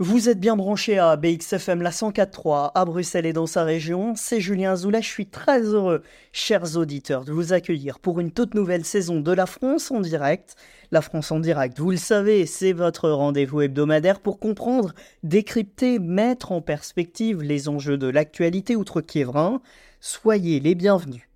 Vous êtes bien branché à BXFM la 104.3 à Bruxelles et dans sa région. C'est Julien Zoula. Je suis très heureux, chers auditeurs, de vous accueillir pour une toute nouvelle saison de La France en direct. La France en direct, vous le savez, c'est votre rendez-vous hebdomadaire pour comprendre, décrypter, mettre en perspective les enjeux de l'actualité outre-Kievrin. Soyez les bienvenus.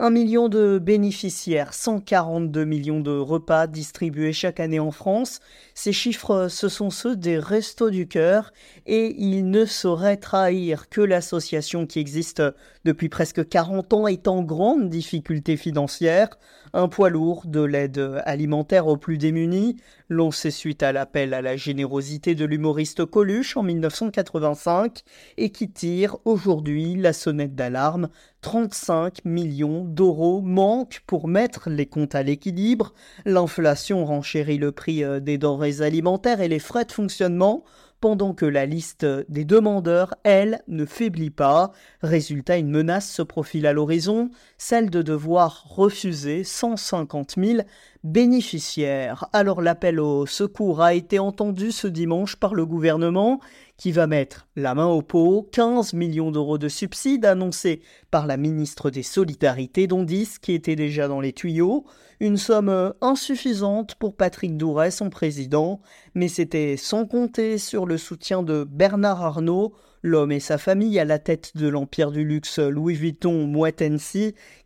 Un million de bénéficiaires, 142 millions de repas distribués chaque année en France. Ces chiffres, ce sont ceux des Restos du Cœur et ils ne sauraient trahir que l'association qui existe depuis presque 40 ans est en grande difficulté financière. Un poids lourd de l'aide alimentaire aux plus démunis, lancé suite à l'appel à la générosité de l'humoriste Coluche en 1985 et qui tire aujourd'hui la sonnette d'alarme 35 millions d'euros manquent pour mettre les comptes à l'équilibre. L'inflation renchérit le prix euh, des denrées alimentaires et les frais de fonctionnement pendant que la liste des demandeurs, elle, ne faiblit pas. Résultat, une menace se profile à l'horizon, celle de devoir refuser 150 000 bénéficiaires. Alors l'appel au secours a été entendu ce dimanche par le gouvernement qui va mettre la main au pot 15 millions d'euros de subsides annoncés par la ministre des Solidarités, dont 10 qui étaient déjà dans les tuyaux. Une somme insuffisante pour Patrick Douret, son président, mais c'était sans compter sur le soutien de Bernard Arnault, l'homme et sa famille à la tête de l'empire du luxe Louis Vuitton Moet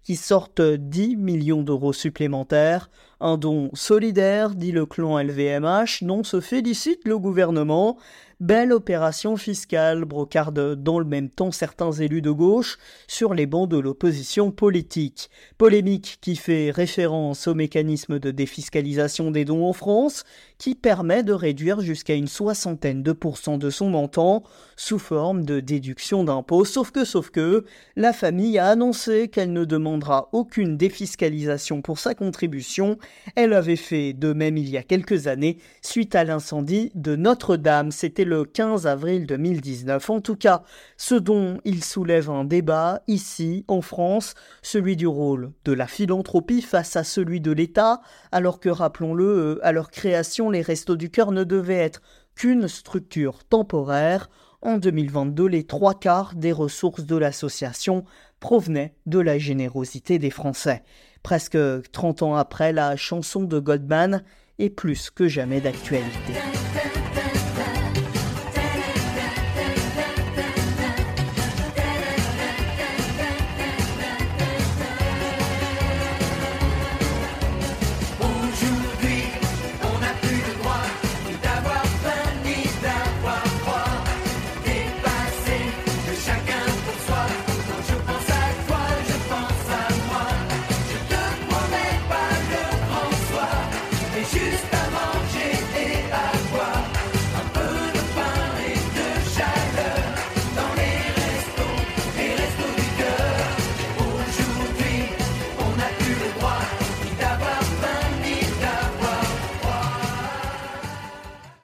qui sortent 10 millions d'euros supplémentaires. Un don solidaire, dit le clan LVMH, dont se félicite le gouvernement. Belle opération fiscale, brocarde dans le même temps certains élus de gauche sur les bancs de l'opposition politique. Polémique qui fait référence au mécanisme de défiscalisation des dons en France, qui permet de réduire jusqu'à une soixantaine de pourcents de son montant sous forme de déduction d'impôts. Sauf que, sauf que, la famille a annoncé qu'elle ne demandera aucune défiscalisation pour sa contribution. Elle avait fait de même il y a quelques années suite à l'incendie de Notre-Dame. C'était le 15 avril 2019. En tout cas, ce dont il soulève un débat ici, en France, celui du rôle de la philanthropie face à celui de l'État, alors que, rappelons-le, euh, à leur création, les Restos du Cœur ne devaient être qu'une structure temporaire. En 2022, les trois quarts des ressources de l'association provenaient de la générosité des Français. Presque 30 ans après, la chanson de Godman est plus que jamais d'actualité.